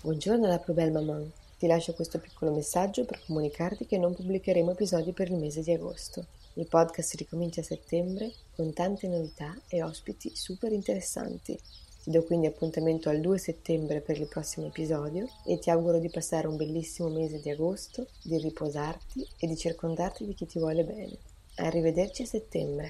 Buongiorno alla più bella maman. Ti lascio questo piccolo messaggio per comunicarti che non pubblicheremo episodi per il mese di agosto. Il podcast ricomincia a settembre con tante novità e ospiti super interessanti. Ti do quindi appuntamento al 2 settembre per il prossimo episodio e ti auguro di passare un bellissimo mese di agosto, di riposarti e di circondarti di chi ti vuole bene. Arrivederci a settembre.